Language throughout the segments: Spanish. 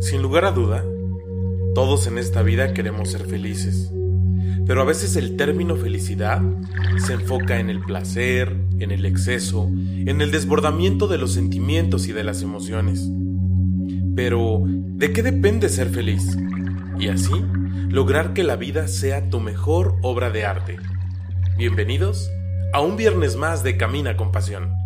Sin lugar a duda, todos en esta vida queremos ser felices, pero a veces el término felicidad se enfoca en el placer, en el exceso, en el desbordamiento de los sentimientos y de las emociones. Pero, ¿de qué depende ser feliz? Y así, lograr que la vida sea tu mejor obra de arte. Bienvenidos a un viernes más de Camina con Pasión.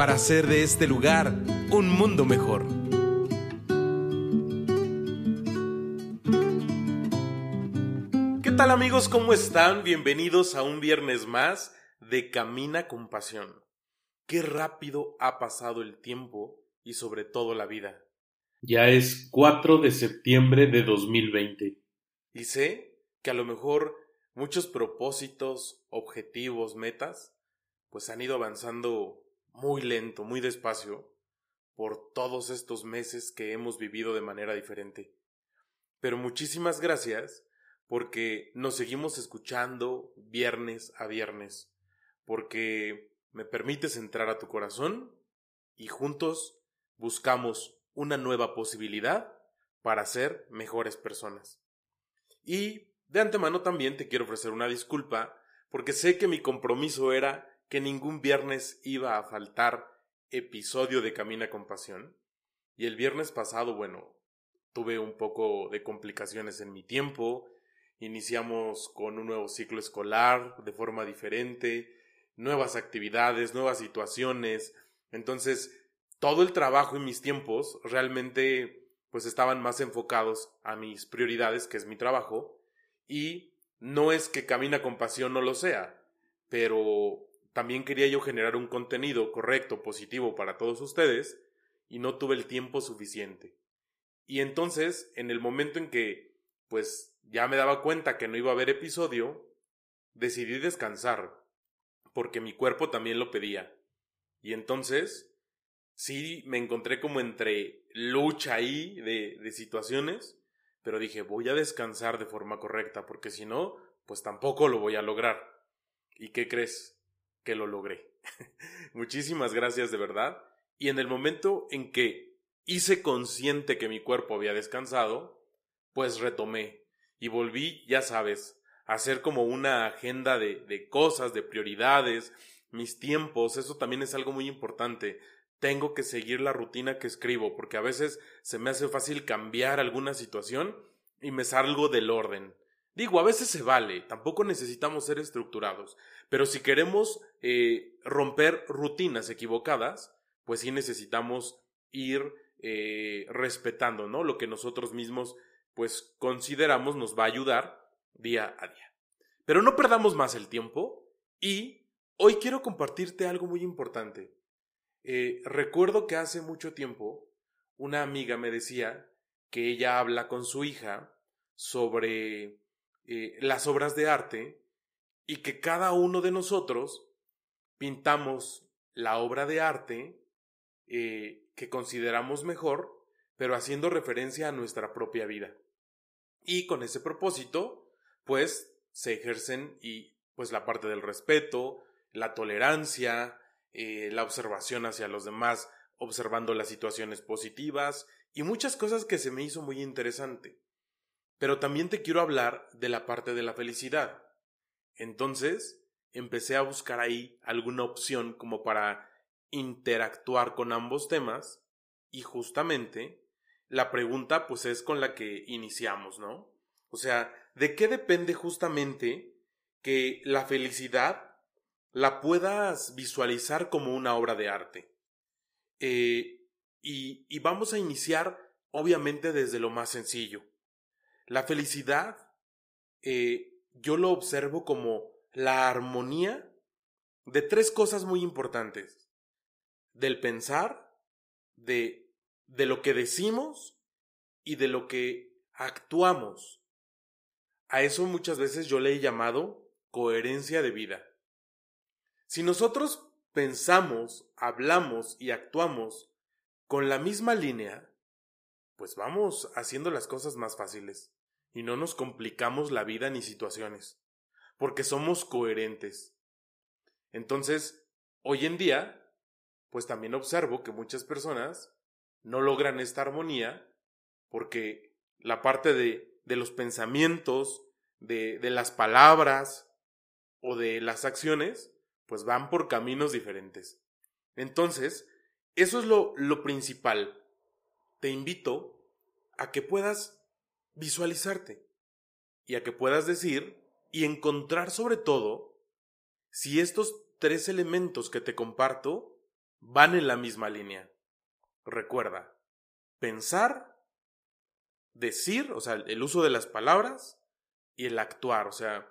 para hacer de este lugar un mundo mejor. ¿Qué tal amigos? ¿Cómo están? Bienvenidos a un viernes más de Camina con Pasión. Qué rápido ha pasado el tiempo y sobre todo la vida. Ya es 4 de septiembre de 2020. Y sé que a lo mejor muchos propósitos, objetivos, metas, pues han ido avanzando muy lento, muy despacio, por todos estos meses que hemos vivido de manera diferente. Pero muchísimas gracias porque nos seguimos escuchando viernes a viernes, porque me permites entrar a tu corazón y juntos buscamos una nueva posibilidad para ser mejores personas. Y de antemano también te quiero ofrecer una disculpa porque sé que mi compromiso era que ningún viernes iba a faltar episodio de Camina con Pasión. Y el viernes pasado, bueno, tuve un poco de complicaciones en mi tiempo. Iniciamos con un nuevo ciclo escolar de forma diferente, nuevas actividades, nuevas situaciones. Entonces, todo el trabajo y mis tiempos realmente pues estaban más enfocados a mis prioridades, que es mi trabajo, y no es que Camina con Pasión no lo sea, pero también quería yo generar un contenido correcto, positivo para todos ustedes, y no tuve el tiempo suficiente. Y entonces, en el momento en que, pues, ya me daba cuenta que no iba a haber episodio, decidí descansar, porque mi cuerpo también lo pedía. Y entonces, sí, me encontré como entre lucha ahí de, de situaciones, pero dije, voy a descansar de forma correcta, porque si no, pues tampoco lo voy a lograr. ¿Y qué crees? Que lo logré. Muchísimas gracias de verdad. Y en el momento en que hice consciente que mi cuerpo había descansado, pues retomé y volví, ya sabes, a hacer como una agenda de, de cosas, de prioridades, mis tiempos, eso también es algo muy importante. Tengo que seguir la rutina que escribo, porque a veces se me hace fácil cambiar alguna situación y me salgo del orden. Digo, a veces se vale, tampoco necesitamos ser estructurados, pero si queremos eh, romper rutinas equivocadas, pues sí necesitamos ir eh, respetando, ¿no? Lo que nosotros mismos, pues consideramos nos va a ayudar día a día. Pero no perdamos más el tiempo y hoy quiero compartirte algo muy importante. Eh, recuerdo que hace mucho tiempo una amiga me decía que ella habla con su hija sobre eh, las obras de arte y que cada uno de nosotros pintamos la obra de arte eh, que consideramos mejor, pero haciendo referencia a nuestra propia vida. Y con ese propósito, pues se ejercen y pues la parte del respeto, la tolerancia, eh, la observación hacia los demás, observando las situaciones positivas y muchas cosas que se me hizo muy interesante. Pero también te quiero hablar de la parte de la felicidad. Entonces, empecé a buscar ahí alguna opción como para interactuar con ambos temas y justamente la pregunta pues es con la que iniciamos, ¿no? O sea, ¿de qué depende justamente que la felicidad la puedas visualizar como una obra de arte? Eh, y, y vamos a iniciar obviamente desde lo más sencillo. La felicidad eh, yo lo observo como la armonía de tres cosas muy importantes. del pensar, de, de lo que decimos y de lo que actuamos. A eso muchas veces yo le he llamado coherencia de vida. Si nosotros pensamos, hablamos y actuamos con la misma línea, pues vamos haciendo las cosas más fáciles y no nos complicamos la vida ni situaciones, porque somos coherentes. Entonces, hoy en día, pues también observo que muchas personas no logran esta armonía porque la parte de, de los pensamientos, de, de las palabras o de las acciones, pues van por caminos diferentes. Entonces, eso es lo, lo principal. Te invito a que puedas visualizarte y a que puedas decir y encontrar sobre todo si estos tres elementos que te comparto van en la misma línea. Recuerda, pensar, decir, o sea, el uso de las palabras y el actuar, o sea,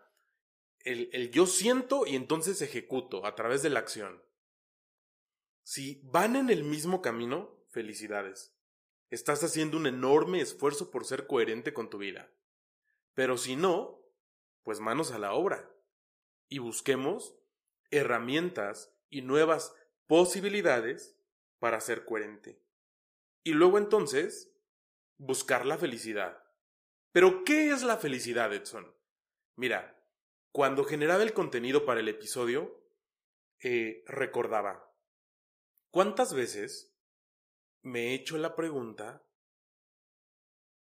el, el, yo siento y entonces ejecuto a través de la acción. Si van en el mismo camino, felicidades. Estás haciendo un enorme esfuerzo por ser coherente con tu vida. Pero si no, pues manos a la obra. Y busquemos herramientas y nuevas posibilidades para ser coherente. Y luego entonces, buscar la felicidad. Pero, ¿qué es la felicidad, Edson? Mira, cuando generaba el contenido para el episodio, eh, recordaba, ¿cuántas veces me he hecho la pregunta,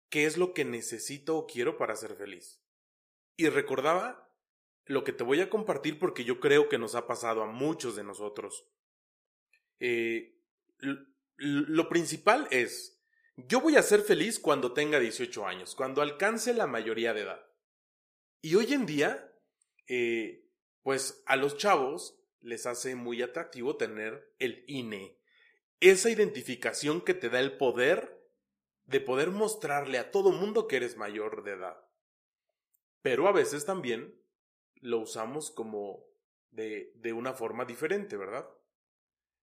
¿qué es lo que necesito o quiero para ser feliz? Y recordaba lo que te voy a compartir porque yo creo que nos ha pasado a muchos de nosotros. Eh, lo principal es, yo voy a ser feliz cuando tenga 18 años, cuando alcance la mayoría de edad. Y hoy en día, eh, pues a los chavos les hace muy atractivo tener el INE, esa identificación que te da el poder de poder mostrarle a todo mundo que eres mayor de edad. Pero a veces también lo usamos como de, de una forma diferente, ¿verdad?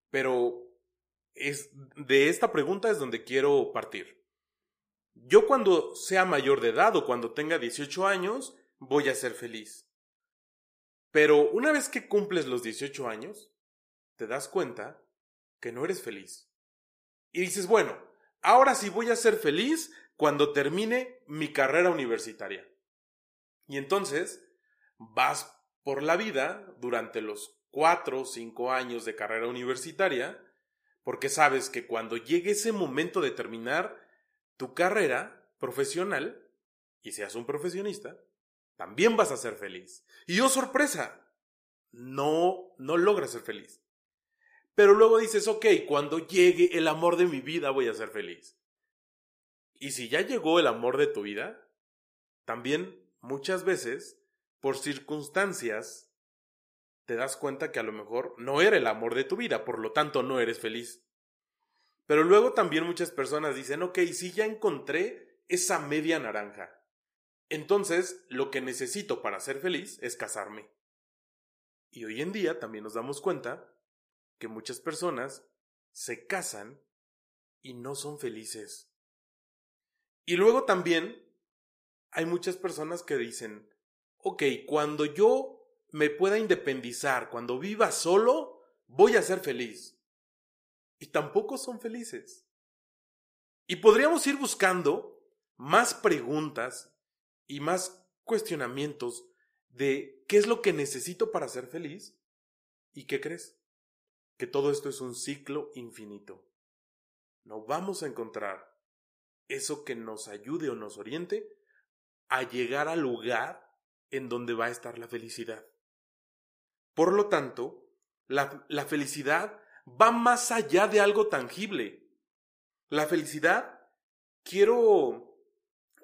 Pero es, de esta pregunta es donde quiero partir. Yo cuando sea mayor de edad o cuando tenga 18 años, voy a ser feliz. Pero una vez que cumples los 18 años, te das cuenta que no eres feliz. Y dices, bueno, ahora sí voy a ser feliz cuando termine mi carrera universitaria. Y entonces vas por la vida durante los cuatro o cinco años de carrera universitaria, porque sabes que cuando llegue ese momento de terminar tu carrera profesional, y seas un profesionista, también vas a ser feliz. Y oh sorpresa, no, no logras ser feliz. Pero luego dices, ok, cuando llegue el amor de mi vida voy a ser feliz. Y si ya llegó el amor de tu vida, también muchas veces, por circunstancias, te das cuenta que a lo mejor no era el amor de tu vida, por lo tanto no eres feliz. Pero luego también muchas personas dicen, ok, si ya encontré esa media naranja, entonces lo que necesito para ser feliz es casarme. Y hoy en día también nos damos cuenta que muchas personas se casan y no son felices. Y luego también hay muchas personas que dicen, ok, cuando yo me pueda independizar, cuando viva solo, voy a ser feliz. Y tampoco son felices. Y podríamos ir buscando más preguntas y más cuestionamientos de qué es lo que necesito para ser feliz. ¿Y qué crees? Que todo esto es un ciclo infinito. No vamos a encontrar eso que nos ayude o nos oriente a llegar al lugar en donde va a estar la felicidad. Por lo tanto, la, la felicidad va más allá de algo tangible. La felicidad, quiero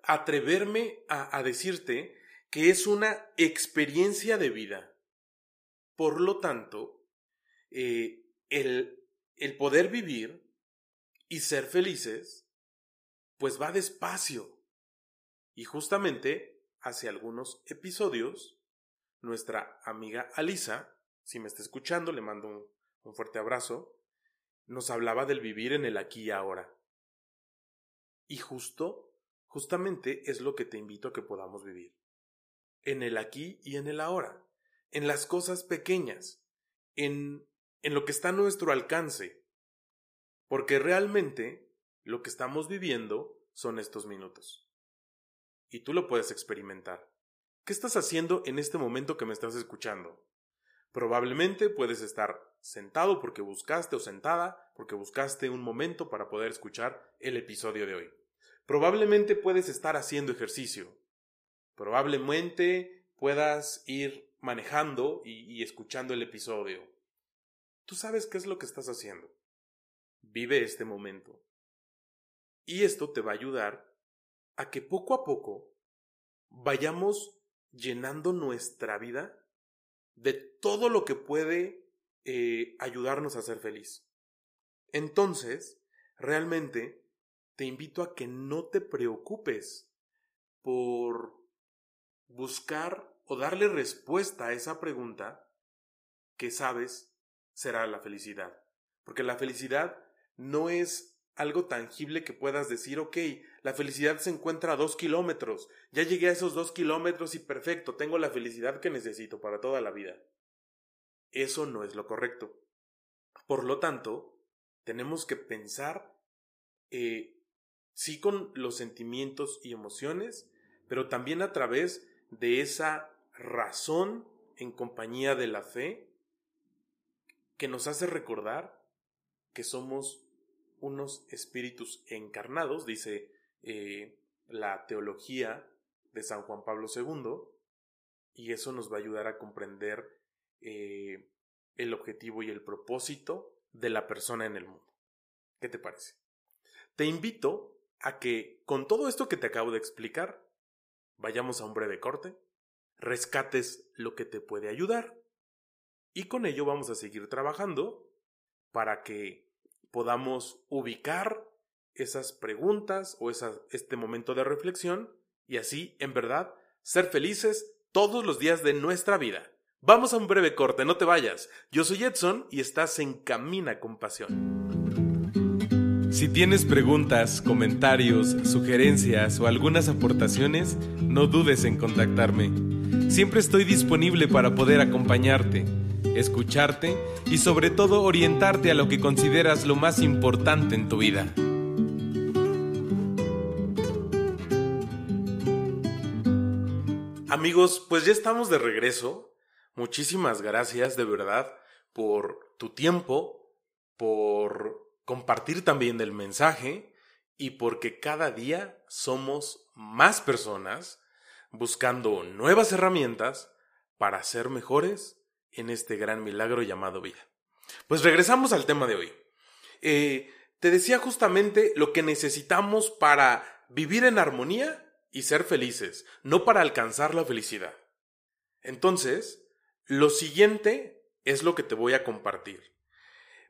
atreverme a, decirte que es una experiencia de vida. Por lo tanto, eh, el, el poder vivir y ser felices, pues va despacio. Y justamente hace algunos episodios, nuestra amiga Alisa, si me está escuchando, le mando un, un fuerte abrazo, nos hablaba del vivir en el aquí y ahora. Y justo, justamente es lo que te invito a que podamos vivir. En el aquí y en el ahora. En las cosas pequeñas. En, en lo que está a nuestro alcance. Porque realmente lo que estamos viviendo son estos minutos. Y tú lo puedes experimentar. ¿Qué estás haciendo en este momento que me estás escuchando? Probablemente puedes estar sentado porque buscaste o sentada porque buscaste un momento para poder escuchar el episodio de hoy. Probablemente puedes estar haciendo ejercicio. Probablemente puedas ir manejando y, escuchando el episodio. Tú sabes qué es lo que estás haciendo. Vive este momento. Y esto te va a ayudar a que poco a poco vayamos llenando nuestra vida de todo lo que puede eh, ayudarnos a ser feliz. Entonces, realmente, te invito a que no te preocupes por buscar o darle respuesta a esa pregunta que sabes será la felicidad. Porque la felicidad no es algo tangible que puedas decir, ok, la felicidad se encuentra a dos kilómetros, ya llegué a esos dos kilómetros y perfecto, tengo la felicidad que necesito para toda la vida. Eso no es lo correcto. Por lo tanto, tenemos que pensar, eh, sí con los sentimientos y emociones, pero también a través de esa razón en compañía de la fe que nos hace recordar que somos unos espíritus encarnados, dice eh, la teología de San Juan Pablo II, y eso nos va a ayudar a comprender eh, el objetivo y el propósito de la persona en el mundo. ¿Qué te parece? Te invito a que con todo esto que te acabo de explicar, vayamos a un breve corte, rescates lo que te puede ayudar y con ello vamos a seguir trabajando para que podamos ubicar esas preguntas o este momento de reflexión y así, en verdad, ser felices todos los días de nuestra vida. Vamos a un breve corte, no te vayas. Yo soy Edson y estás en Camina con Pasión. Si tienes preguntas, comentarios, sugerencias o algunas aportaciones, no dudes en contactarme. Siempre estoy disponible para poder acompañarte, escucharte y sobre todo orientarte a lo que consideras lo más importante en tu vida. Amigos, pues ya estamos de regreso Muchísimas gracias de verdad por tu tiempo, por compartir también el mensaje y porque cada día somos más personas buscando nuevas herramientas para ser mejores en este gran milagro llamado vida. Pues regresamos al tema de hoy. Eh, te decía justamente lo que necesitamos para vivir en armonía y ser felices, no para alcanzar la felicidad. Entonces, lo siguiente es lo que te voy a compartir.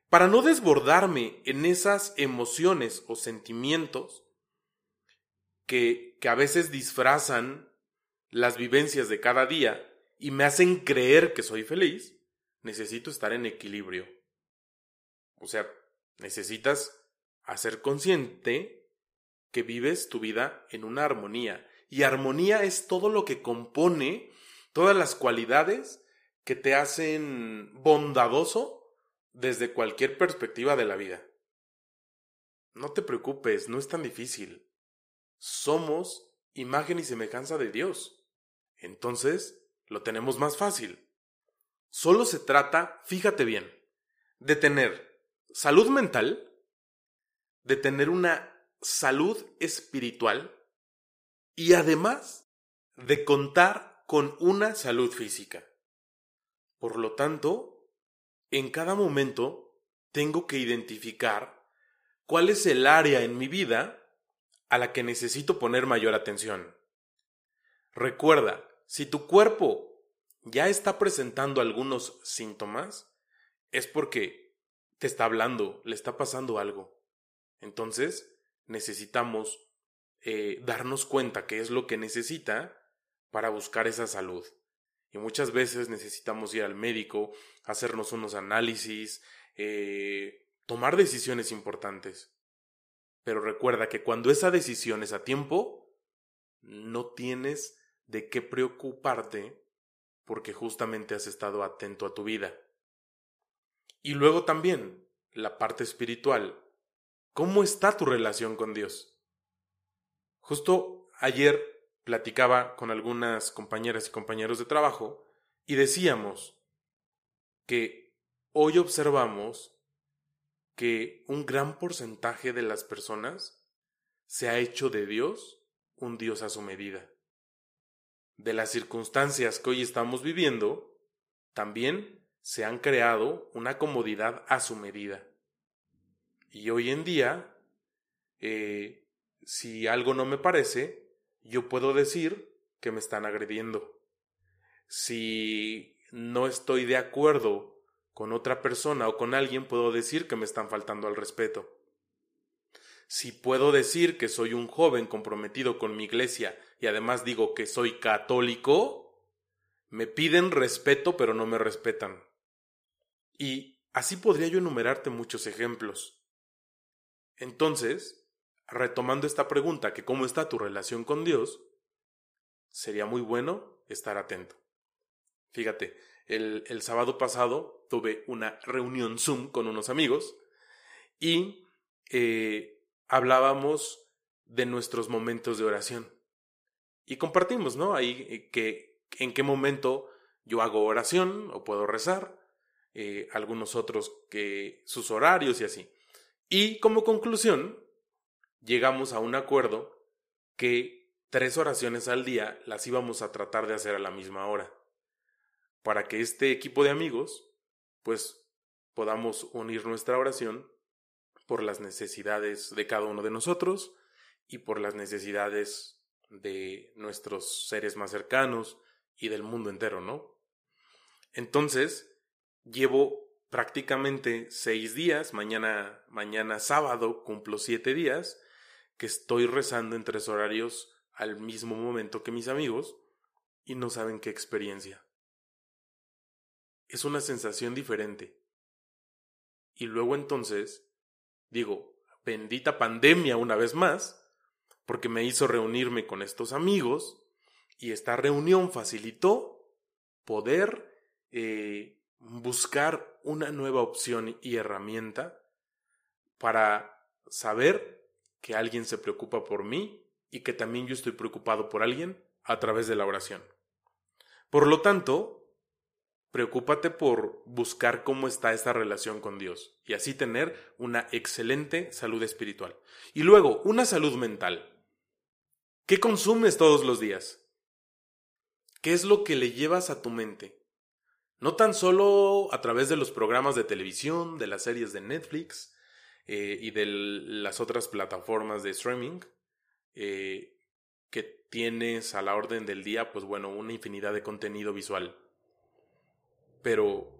Para no desbordarme en esas emociones o sentimientos que, que a veces disfrazan las vivencias de cada día y me hacen creer que soy feliz, necesito estar en equilibrio. O sea, necesitas hacer consciente que vives tu vida en una armonía. Y armonía es todo lo que compone todas las cualidades que te hacen bondadoso desde cualquier perspectiva de la vida. No te preocupes, no es tan difícil. Somos imagen y semejanza de Dios. Entonces, lo tenemos más fácil. Solo se trata, fíjate bien, de tener salud mental, de tener una salud espiritual y además de contar con una salud física. Por lo tanto, en cada momento tengo que identificar cuál es el área en mi vida a la que necesito poner mayor atención. Recuerda, si tu cuerpo ya está presentando algunos síntomas, es porque te está hablando, le está pasando algo. Entonces, necesitamos eh, darnos cuenta qué es lo que necesita para buscar esa salud. Y muchas veces necesitamos ir al médico, hacernos unos análisis, eh, tomar decisiones importantes. Pero recuerda que cuando esa decisión es a tiempo, no tienes de qué preocuparte porque justamente has estado atento a tu vida. Y luego también la parte espiritual. ¿Cómo está tu relación con Dios? Justo ayer platicaba con algunas compañeras y compañeros de trabajo y decíamos que hoy observamos que un gran porcentaje de las personas se ha hecho de Dios un Dios a su medida. De las circunstancias que hoy estamos viviendo, también se han creado una comodidad a su medida. Y hoy en día, eh, si algo no me parece, yo puedo decir que me están agrediendo. Si no estoy de acuerdo con otra persona o con alguien, puedo decir que me están faltando al respeto. Si puedo decir que soy un joven comprometido con mi iglesia y además digo que soy católico, me piden respeto pero no me respetan. Y así podría yo enumerarte muchos ejemplos. Entonces, retomando esta pregunta, que cómo está tu relación con Dios, sería muy bueno estar atento. Fíjate, el, el sábado pasado tuve una reunión Zoom con unos amigos y eh, hablábamos de nuestros momentos de oración. Y compartimos, ¿no? Ahí eh, que en qué momento yo hago oración o puedo rezar, eh, algunos otros que sus horarios y así. Y como conclusión, llegamos a un acuerdo que tres oraciones al día las íbamos a tratar de hacer a la misma hora para que este equipo de amigos, pues, podamos unir nuestra oración por las necesidades de cada uno de nosotros y por las necesidades de nuestros seres más cercanos y del mundo entero, ¿no? Entonces, llevo prácticamente seis días, mañana, mañana sábado cumplo siete días, que estoy rezando en tres horarios al mismo momento que mis amigos y no saben qué experiencia es una sensación diferente. Y luego entonces, digo, bendita pandemia una vez más, porque me hizo reunirme con estos amigos y esta reunión facilitó poder eh, buscar una nueva opción y herramienta para saber que alguien se preocupa por mí y que también yo estoy preocupado por alguien a través de la oración. Por lo tanto, Preocúpate por buscar cómo está esta relación con Dios y así tener una excelente salud espiritual. Y luego, una salud mental. ¿Qué consumes todos los días? ¿Qué es lo que le llevas a tu mente? No tan solo a través de los programas de televisión, de las series de Netflix eh, y de las otras plataformas de streaming eh, que tienes a la orden del día, pues bueno, una infinidad de contenido visual pero,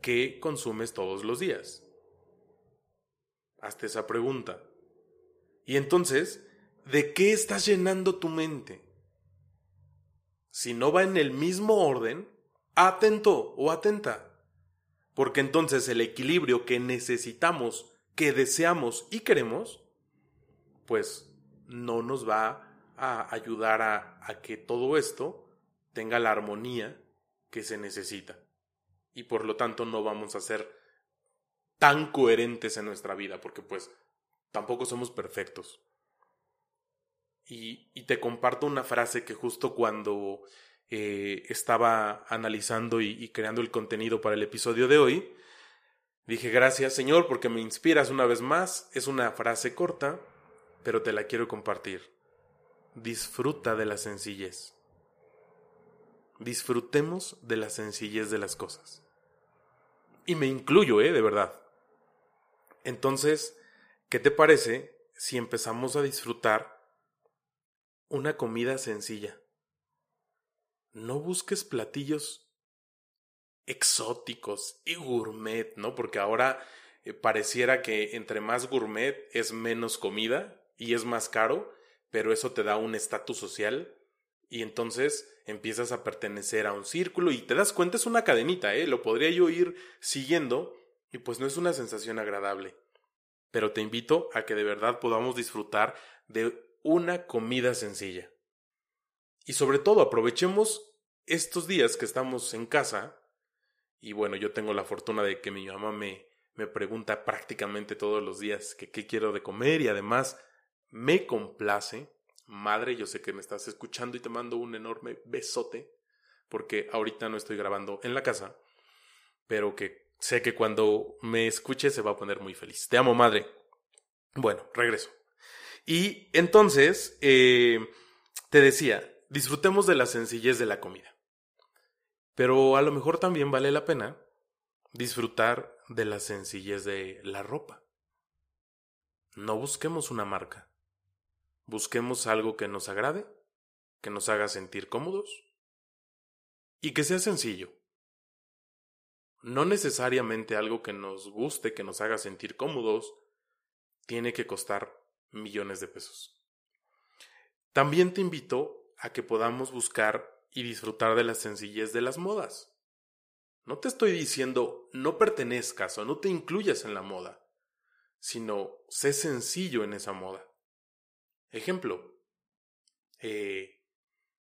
¿qué consumes todos los días? Hazte esa pregunta. Y entonces, ¿de qué estás llenando tu mente? Si no va en el mismo orden, atento o atenta. Porque entonces el equilibrio que necesitamos, que deseamos y queremos, pues no nos va a ayudar a, a que todo esto tenga la armonía que se necesita y por lo tanto no vamos a ser tan coherentes en nuestra vida, porque pues tampoco somos perfectos. Y, te comparto una frase que justo cuando eh, estaba analizando y, y creando el contenido para el episodio de hoy, dije gracias Señor porque me inspiras una vez más. Es una frase corta, pero te la quiero compartir. Disfruta de la sencillez. Disfrutemos de la sencillez de las cosas. Y me incluyo, ¿eh? De verdad. Entonces, ¿qué te parece si empezamos a disfrutar una comida sencilla? No busques platillos exóticos y gourmet, ¿no? Porque ahora eh, pareciera que entre más gourmet es menos comida y es más caro, pero eso te da un estatus social y entonces empiezas a pertenecer a un círculo y te das cuenta, es una cadenita, ¿eh? Lo podría yo ir siguiendo Y pues no es una sensación agradable. Pero te invito a que de verdad podamos disfrutar de una comida sencilla. Y sobre todo aprovechemos estos días que estamos en casa. Y bueno, yo tengo la fortuna de que mi mamá me, me pregunta prácticamente todos los días que qué quiero de comer y además me complace. Madre, yo sé que me estás escuchando y te mando un enorme besote porque ahorita no estoy grabando en la casa, pero que sé que cuando me escuche se va a poner muy feliz. Te amo, madre. Bueno, regreso. Y entonces, eh, te decía, disfrutemos de la sencillez de la comida. Pero a lo mejor también vale la pena disfrutar de la sencillez de la ropa. No busquemos una marca. Busquemos algo que nos agrade, que nos haga sentir cómodos y que sea sencillo. No necesariamente algo que nos guste, que nos haga sentir cómodos, tiene que costar millones de pesos. También te invito a que podamos buscar y disfrutar de la sencillez de las modas. No te estoy diciendo no pertenezcas o no te incluyas en la moda, sino sé sencillo en esa moda. Ejemplo, eh,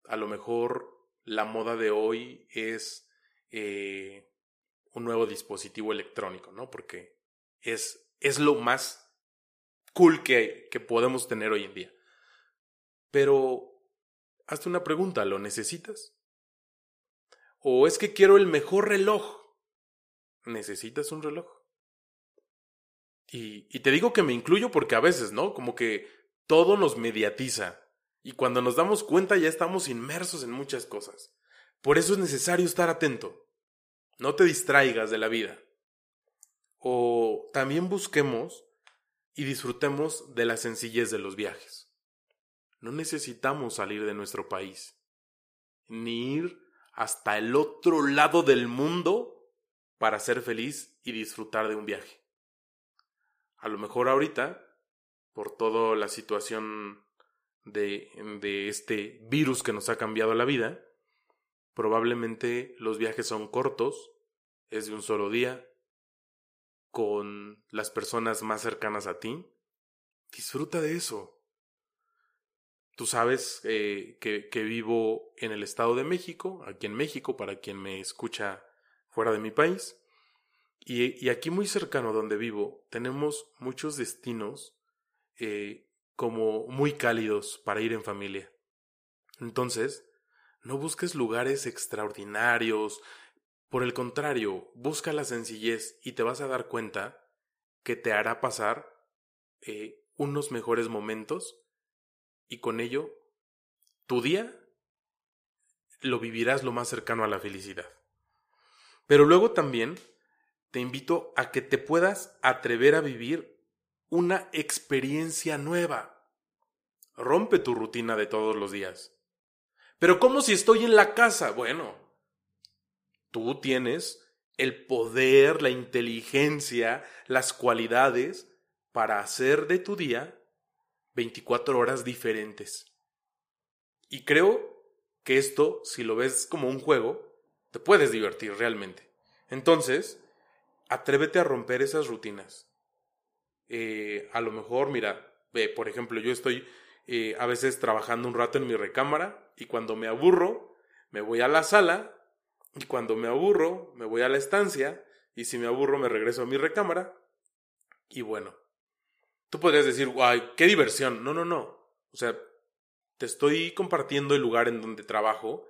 a lo mejor la moda de hoy es eh, un nuevo dispositivo electrónico, ¿no? Porque es, es lo más cool que, que podemos tener hoy en día. Pero, hazte una pregunta, ¿lo necesitas? ¿O es que quiero el mejor reloj? ¿Necesitas un reloj? Y, y te digo que me incluyo porque a veces, ¿no? Como que todo nos mediatiza. Y cuando nos damos cuenta ya estamos inmersos en muchas cosas. Por eso es necesario estar atento. No te distraigas de la vida. O también busquemos y disfrutemos de la sencillez de los viajes. No necesitamos salir de nuestro país, ni ir hasta el otro lado del mundo para ser feliz y disfrutar de un viaje. A lo mejor ahorita, por toda la situación de, de este virus que nos ha cambiado la vida, probablemente los viajes son cortos, es de un solo día, con las personas más cercanas a ti. Disfruta de eso. Tú sabes eh, que, que, vivo en el Estado de México, aquí en México, para quien me escucha fuera de mi país. Y, y aquí muy cercano donde vivo tenemos muchos destinos eh, como muy cálidos para ir en familia. Entonces, no busques lugares extraordinarios, por el contrario, busca la sencillez y te vas a dar cuenta que te hará pasar eh, unos mejores momentos y con ello tu día lo vivirás lo más cercano a la felicidad. Pero luego también te invito a que te puedas atrever a vivir una experiencia nueva. Rompe tu rutina de todos los días. Pero ¿cómo si estoy en la casa? Bueno, tú tienes el poder, la inteligencia, las cualidades para hacer de tu día 24 horas diferentes. Y creo que esto, si lo ves como un juego, te puedes divertir realmente. Entonces, atrévete a romper esas rutinas. Eh, a lo mejor, mira, por ejemplo, yo estoy eh, a veces trabajando un rato en mi recámara y cuando me aburro, me voy a la sala y cuando me aburro, me voy a la estancia y si me aburro, me regreso a mi recámara. Y bueno, tú podrías decir, guay, qué diversión. No, no, no. O sea, te estoy compartiendo el lugar en donde trabajo,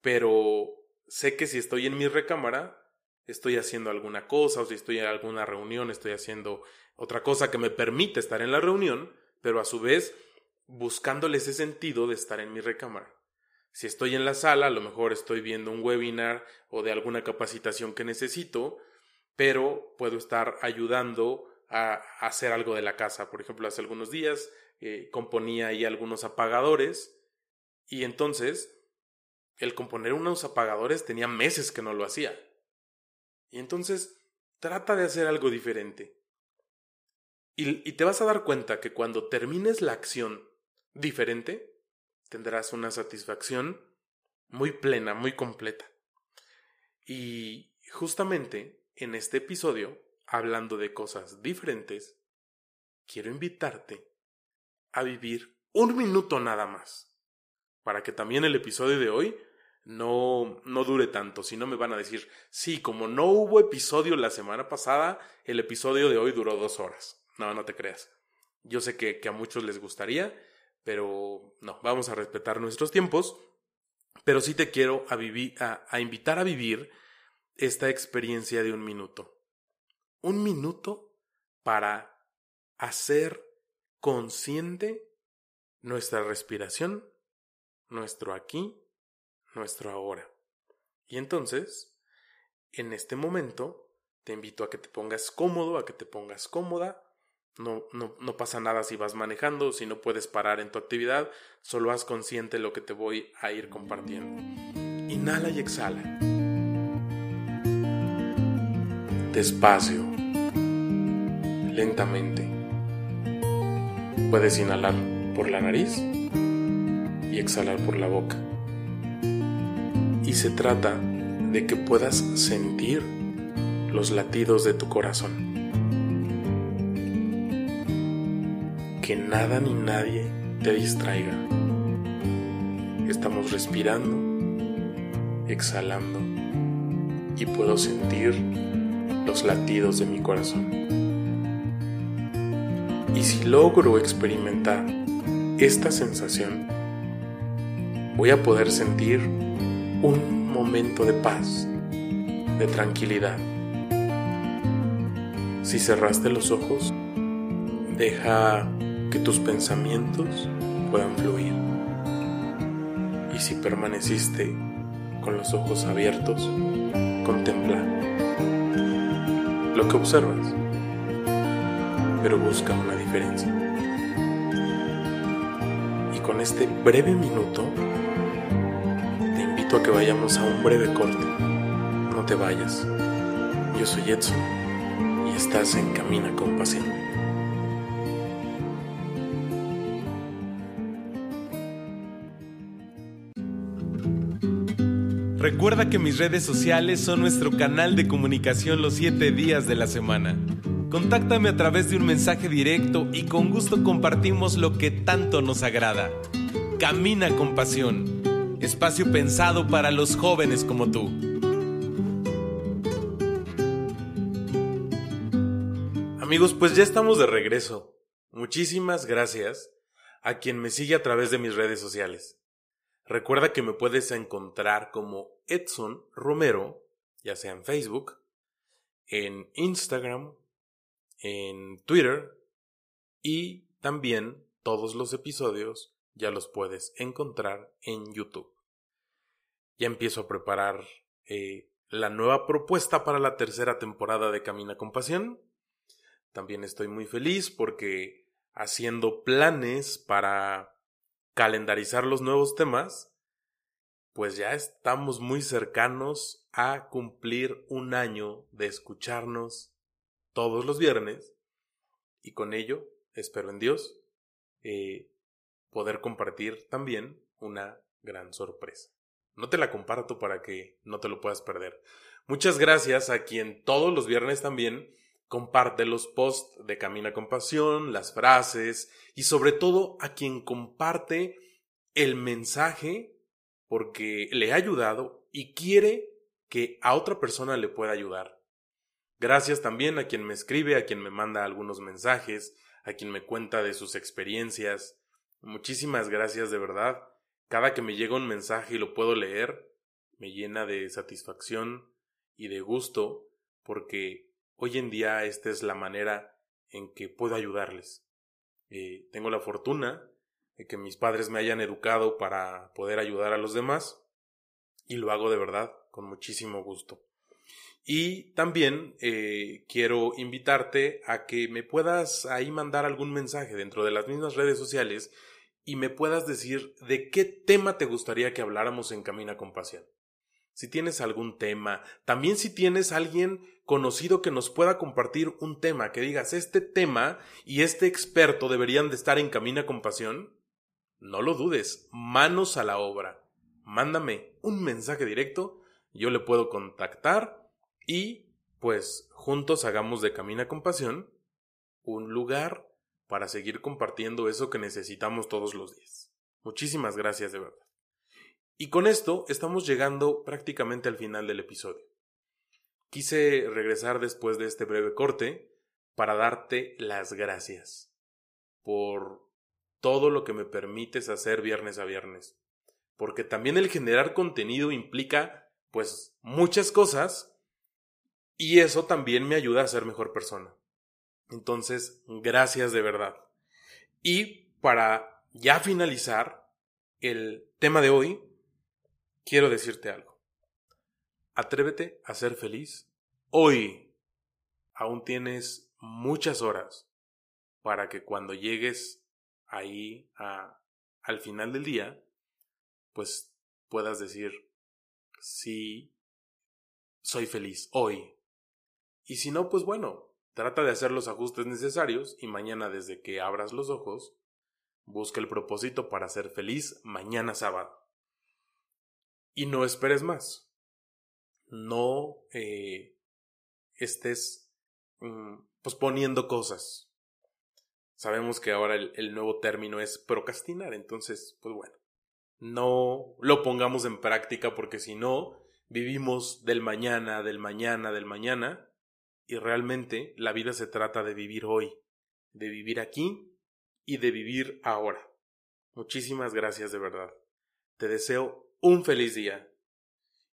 pero sé que si estoy en mi recámara, estoy haciendo alguna cosa o si estoy en alguna reunión, estoy haciendo otra cosa que me permite estar en la reunión, pero a su vez buscándole ese sentido de estar en mi recámara. Si estoy en la sala, a lo mejor estoy viendo un webinar o de alguna capacitación que necesito, pero puedo estar ayudando a hacer algo de la casa. Por ejemplo, hace algunos días eh, componía ahí algunos apagadores y entonces el componer unos apagadores tenía meses que no lo hacía. Y entonces trata de hacer algo diferente. Y, y, te vas a dar cuenta que cuando termines la acción diferente, tendrás una satisfacción muy plena, muy completa. Y justamente en este episodio hablando de cosas diferentes, quiero invitarte a vivir un minuto nada más, para que también el episodio de hoy no, no dure tanto, si no me van a decir, sí, como no hubo episodio la semana pasada, el episodio de hoy duró dos horas. No, no te creas. Yo sé que, que a muchos les gustaría, pero no, vamos a respetar nuestros tiempos, pero sí te quiero a, vivir, a invitar a vivir esta experiencia de un minuto. Un minuto para hacer consciente nuestra respiración, nuestro aquí, nuestro ahora. Y entonces, en este momento, te invito a que te pongas cómodo, a que te pongas cómoda. No, no, no pasa nada si vas manejando, si no puedes parar en tu actividad, solo haz consciente lo que te voy a ir compartiendo. Inhala y exhala. Despacio, lentamente. Puedes inhalar por la nariz y exhalar por la boca. Y se trata de que puedas sentir los latidos de tu corazón. Que nada ni nadie te distraiga. Estamos respirando, exhalando y puedo sentir los latidos de mi corazón. Y si logro experimentar esta sensación, voy a poder sentir un momento de paz, de tranquilidad. Si cerraste los ojos, deja que tus pensamientos puedan fluir. Y si permaneciste con los ojos abiertos, contempla lo que observas, pero busca una diferencia. Y con este breve minuto, a que vayamos a un breve corte. No te vayas. Yo soy Edson y estás en Camina con Pasión. Recuerda que mis redes sociales son nuestro canal de comunicación los 7 días de la semana. Contáctame a través de un mensaje directo y con gusto compartimos lo que tanto nos agrada. Camina con pasión espacio pensado para los jóvenes como tú. Amigos, pues ya estamos de regreso. Muchísimas gracias a quien me sigue a través de mis redes sociales. Recuerda que me puedes encontrar como Edson Romero, ya sea en Facebook, en Instagram, en Twitter y también todos los episodios ya los puedes encontrar en YouTube. Ya empiezo a preparar eh, la nueva propuesta para la tercera temporada de Camina con Pasión. También estoy muy feliz porque haciendo planes para calendarizar los nuevos temas, pues ya estamos muy cercanos a cumplir un año de escucharnos todos los viernes y con ello, espero en Dios, eh, poder compartir también una gran sorpresa. No te la comparto para que no te lo puedas perder. Muchas gracias a quien todos los viernes también comparte los posts de Camina con Pasión, las frases y sobre todo a quien comparte el mensaje porque le ha ayudado y quiere que a otra persona le pueda ayudar. Gracias también a quien me escribe, a quien me manda algunos mensajes, a quien me cuenta de sus experiencias, Muchísimas gracias de verdad. Cada que me llega un mensaje y lo puedo leer, me llena de satisfacción y de gusto, porque hoy en día esta es la manera en que puedo ayudarles. Eh, tengo la fortuna de que mis padres me hayan educado para poder ayudar a los demás y lo hago de verdad con muchísimo gusto. Y también eh, quiero invitarte a que me puedas ahí mandar algún mensaje dentro de las mismas redes sociales y me puedas decir de qué tema te gustaría que habláramos en Camina con Pasión. Si tienes algún tema, también si tienes alguien conocido que nos pueda compartir un tema, que digas, este tema y este experto deberían de estar en Camina con Pasión, no lo dudes, manos a la obra. Mándame un mensaje directo, yo le puedo contactar y pues juntos hagamos de Camina con Pasión un lugar para seguir compartiendo eso que necesitamos todos los días. Muchísimas gracias de verdad. Y con esto estamos llegando prácticamente al final del episodio. Quise regresar después de este breve corte para darte las gracias por todo lo que me permites hacer viernes a viernes. Porque también el generar contenido implica pues muchas cosas y eso también me ayuda a ser mejor persona. Entonces, gracias de verdad. Y para ya finalizar el tema de hoy, quiero decirte algo. Atrévete a ser feliz hoy. Aún tienes muchas horas para que cuando llegues ahí a, al final del día, pues puedas decir, sí, soy feliz hoy. Y si no, pues bueno, trata de hacer los ajustes necesarios y mañana desde que abras los ojos, busca el propósito para ser feliz mañana sábado. Y no esperes más. No eh, estés mm, posponiendo cosas. Sabemos que ahora el, nuevo término es procrastinar, entonces, pues bueno, no lo pongamos en práctica porque si no, vivimos del mañana, del mañana, del mañana, y realmente la vida se trata de vivir hoy, de vivir aquí y de vivir ahora. Muchísimas gracias de verdad. Te deseo un feliz día.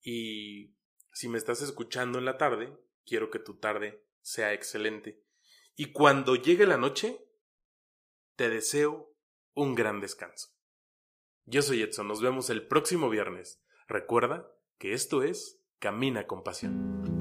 Y si me estás escuchando en la tarde, quiero que tu tarde sea excelente. Y cuando llegue la noche, te deseo un gran descanso. Yo soy Edson, nos vemos el próximo viernes. Recuerda que esto es Camina con Pasión.